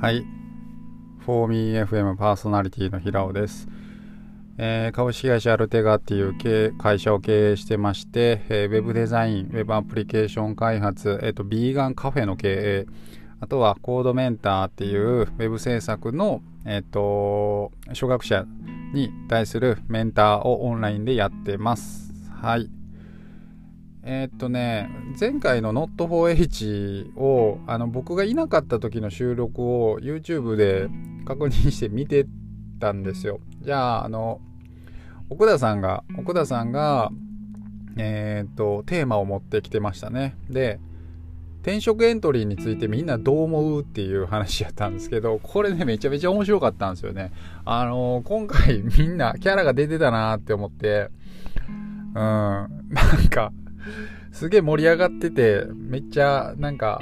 はい。4MeFM パーソナリティの平尾です。えー、株式会社アルテガっていう会社を経営してまして、えー、ウェブデザイン、ウェブアプリケーション開発、えっ、ー、と、ビーガンカフェの経営、あとはコードメンターっていうウェブ制作の、えっ、と、初学者に対するメンターをオンラインでやってます。はい。えー、っとね、前回の Not4H をあの僕がいなかった時の収録を YouTube で確認して見てたんですよ。じゃあ、あの、奥田さんが、奥田さんが、えー、っと、テーマを持ってきてましたね。で、転職エントリーについてみんなどう思うっていう話やったんですけど、これね、めちゃめちゃ面白かったんですよね。あの今回みんなキャラが出てたなって思って、うん、なんか、すげえ盛り上がってて、めっちゃなんか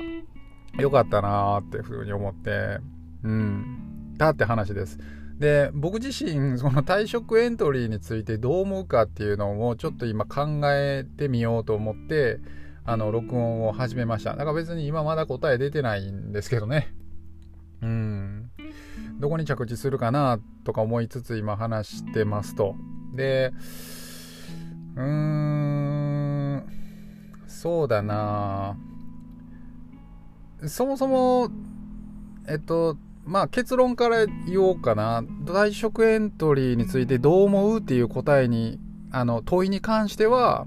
良かったなーってふうに思って、うん、だって話です。で、僕自身、その退職エントリーについてどう思うかっていうのをちょっと今考えてみようと思って、あの、録音を始めました。だから別に今まだ答え出てないんですけどね。うん。どこに着地するかなとか思いつつ今話してますと。で、うーん、そうだなそもそも、えっと、まあ結論から言おうかな。退職エントリーについてどう思うっていう答えに、あの、問いに関しては、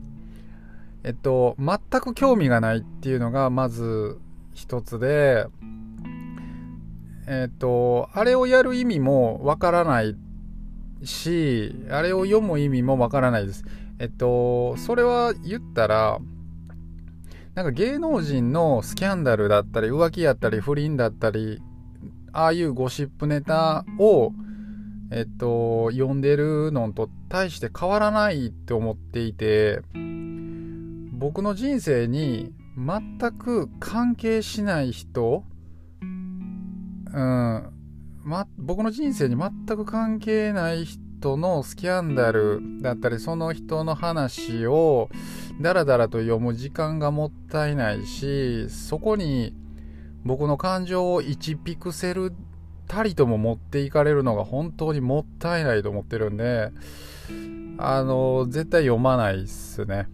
えっと、全く興味がないっていうのがまず一つで、えっと、あれをやる意味もわからないし、あれを読む意味もわからないです。えっと、それは言ったら、なんか芸能人のスキャンダルだったり、浮気やったり、不倫だったり、ああいうゴシップネタを、えっと、読んでるのと大して変わらないって思っていて、僕の人生に全く関係しない人、うん、ま、僕の人生に全く関係ない人のスキャンダルだったりその人の話をダラダラと読む時間がもったいないしそこに僕の感情を1ピクセルたりとも持っていかれるのが本当にもったいないと思ってるんであの絶対読まないっすね。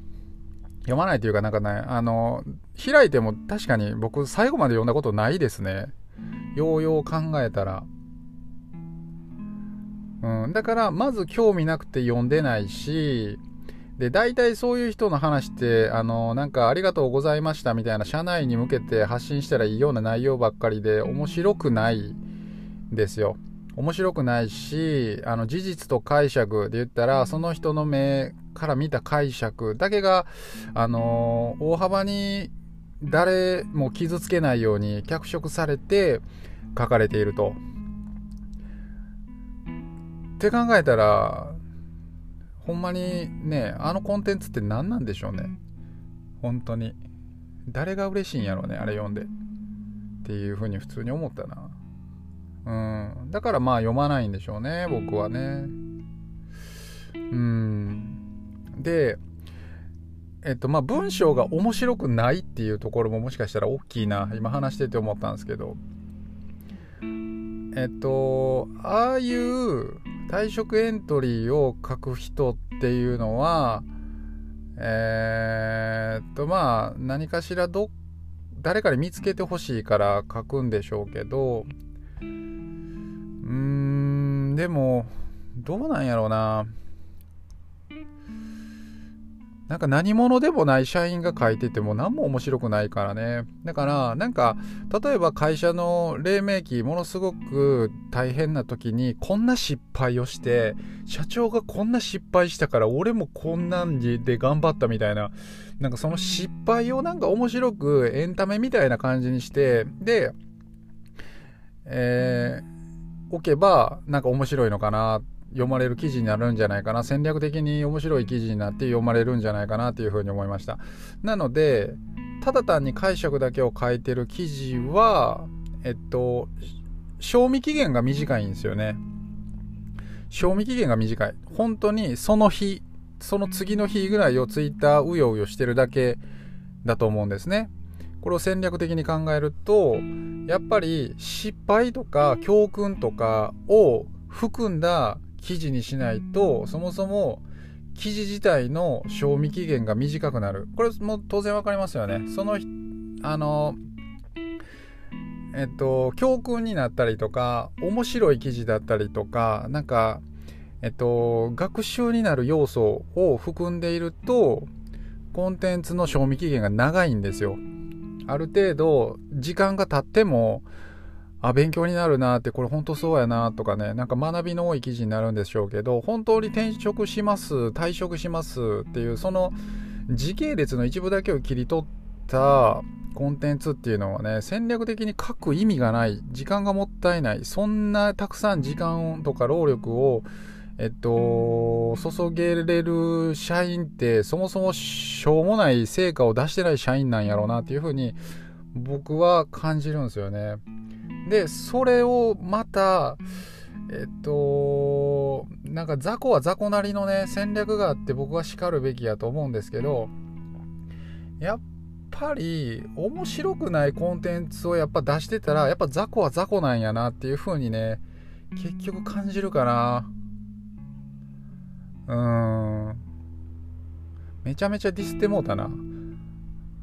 読まないというかなんかねあの開いても確かに僕最後まで読んだことないですね。ようよう考えたら。うん、だからまず興味なくて読んでないしで大体そういう人の話ってあのなんかありがとうございましたみたいな社内に向けて発信したらいいような内容ばっかりで面白くないですよ。面白くないしあの事実と解釈で言ったらその人の目から見た解釈だけがあの大幅に誰も傷つけないように脚色されて書かれていると。って考えたらほんまにねあのコンテンツって何なんでしょうね。本当に。誰が嬉しいんやろうねあれ読んで。っていうふうに普通に思ったな。うん。だからまあ読まないんでしょうね僕はね。うん。でえっとまあ文章が面白くないっていうところももしかしたら大きいな。今話してて思ったんですけど。えっとああいう退職エントリーを書く人っていうのは、えー、っとまあ何かしらど誰かに見つけてほしいから書くんでしょうけどうーんでもどうなんやろうな。なんか何者でもない社員が書いてても何も面白くないからね。だから、なんか、例えば会社の黎明期、ものすごく大変な時に、こんな失敗をして、社長がこんな失敗したから、俺もこんなんで頑張ったみたいな、なんかその失敗をなんか面白くエンタメみたいな感じにして、で、えー、置けば、なんか面白いのかなっ読まれる記事になるんじゃないかな戦略的に面白い記事になって読まれるんじゃないかなというふうに思いました。なのでただ単に解釈だけを書いてる記事はえっと賞味期限が短いんですよね。賞味期限が短い。本当にその日その次の日ぐらいをツイッターうようよしてるだけだと思うんですね。これを戦略的に考えるとやっぱり失敗とか教訓とかを含んだ記事にしないとそもそも記事自体の賞味期限が短くなる。これも当然分かりますよね。そのあのえっと教訓になったりとか面白い記事だったりとかなんかえっと学習になる要素を含んでいるとコンテンツの賞味期限が長いんですよ。ある程度時間が経ってもあ、勉強になるなって、これ本当そうやなとかね、なんか学びの多い記事になるんでしょうけど、本当に転職します、退職しますっていう、その時系列の一部だけを切り取ったコンテンツっていうのはね、戦略的に書く意味がない、時間がもったいない、そんなたくさん時間とか労力を、えっと、注げれる社員って、そもそもしょうもない成果を出してない社員なんやろうなっていうふうに、僕は感じるんですよね。で、それをまた、えっと、なんか雑魚は雑魚なりのね、戦略があって僕は叱るべきやと思うんですけど、やっぱり面白くないコンテンツをやっぱ出してたら、やっぱ雑魚は雑魚なんやなっていう風にね、結局感じるかな。うーん。めちゃめちゃディスってもうたな。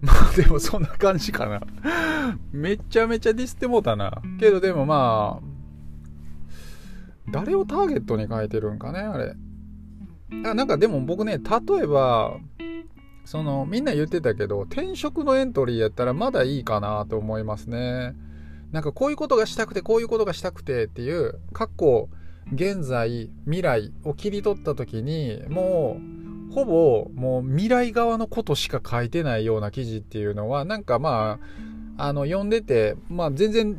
まあでもそんな感じかなめちゃめちゃディスってもうたな。けどでもまあ、誰をターゲットに変えてるんかね、あれ。あなんかでも僕ね、例えば、そのみんな言ってたけど、転職のエントリーやったらまだいいかなと思いますね。なんかこういうことがしたくて、こういうことがしたくてっていう、過去、現在、未来を切り取った時に、もう、ほぼもう未来側のことしか書いてないような記事っていうのはなんかまああの読んでてまあ全然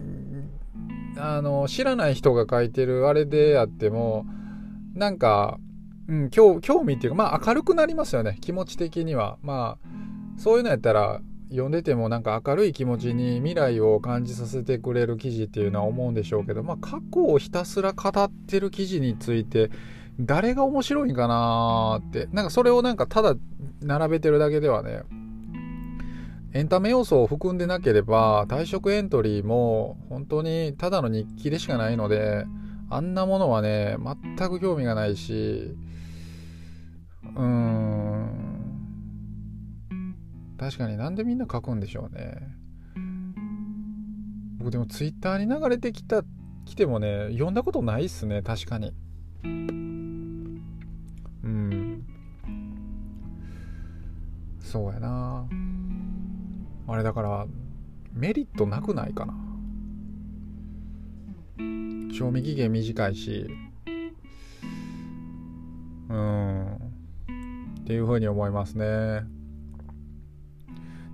あの知らない人が書いてるあれであってもなんか、うん、興興味っていうかまあ明るくなりますよね気持ち的には。まあそういうのやったら読んでてもなんか明るい気持ちに未来を感じさせてくれる記事っていうのは思うんでしょうけどまあ過去をひたすら語ってる記事について誰が面白いんかなーって。なんかそれをなんかただ並べてるだけではね、エンタメ要素を含んでなければ、退職エントリーも本当にただの日記でしかないので、あんなものはね、全く興味がないし、うーん。確かになんでみんな書くんでしょうね。僕でもツイッターに流れてきた、来てもね、読んだことないっすね、確かに。そうやな。あれだからメリットなくないかな。賞味期限短いし。うん。っていうふうに思いますね。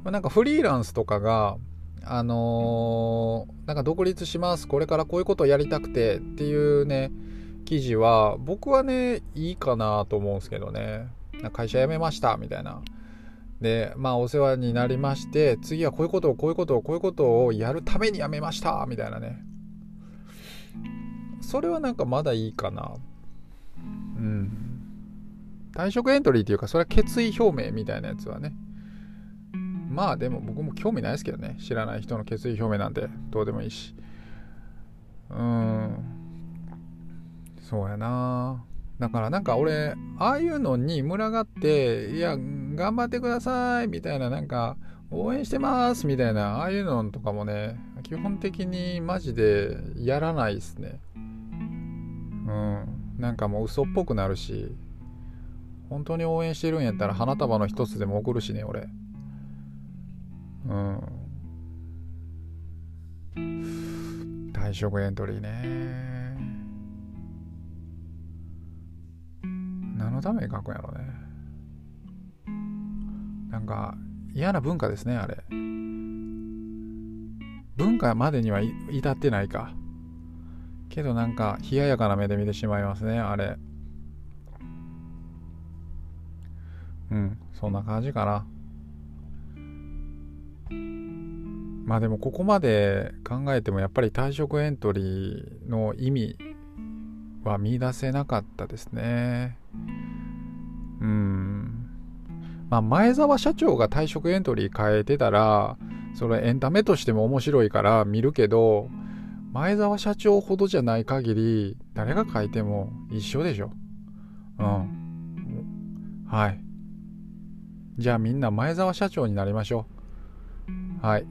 なんかフリーランスとかがあのー、なんか独立します。これからこういうことをやりたくて。っていうね記事は僕はねいいかなと思うんですけどね。会社辞めました。みたいな。でまあお世話になりまして次はこういうことをこういうことをこういうことをやるために辞めましたみたいなね。それはなんかまだいいかな。うん。退職エントリーっていうかそれは決意表明みたいなやつはね。まあでも僕も興味ないですけどね。知らない人の決意表明なんてどうでもいいし。うん。そうやな。だからなんか俺ああいうのに群がっていや頑張ってくださいみたいななんか応援してますみたいなああいうのとかもね基本的にマジでやらないっすね。うん。なんかもう嘘っぽくなるし本当に応援してるんやったら花束の一つでも送るしね俺。うん。退職エントリーね。何のために書くんやろね。なんか嫌な文化ですねあれ文化までには至ってないかけどなんか冷ややかな目で見てしまいますねあれうんそんな感じかなまあでもここまで考えてもやっぱり退職エントリーの意味は見出せなかったですね。うん。まあ、前澤社長が退職エントリー変えてたら、それエンタメとしても面白いから見るけど前澤社長ほどじゃない限り誰が書いても一緒でしょ。うん。はい。じゃあみんな前澤社長になりましょう。はい。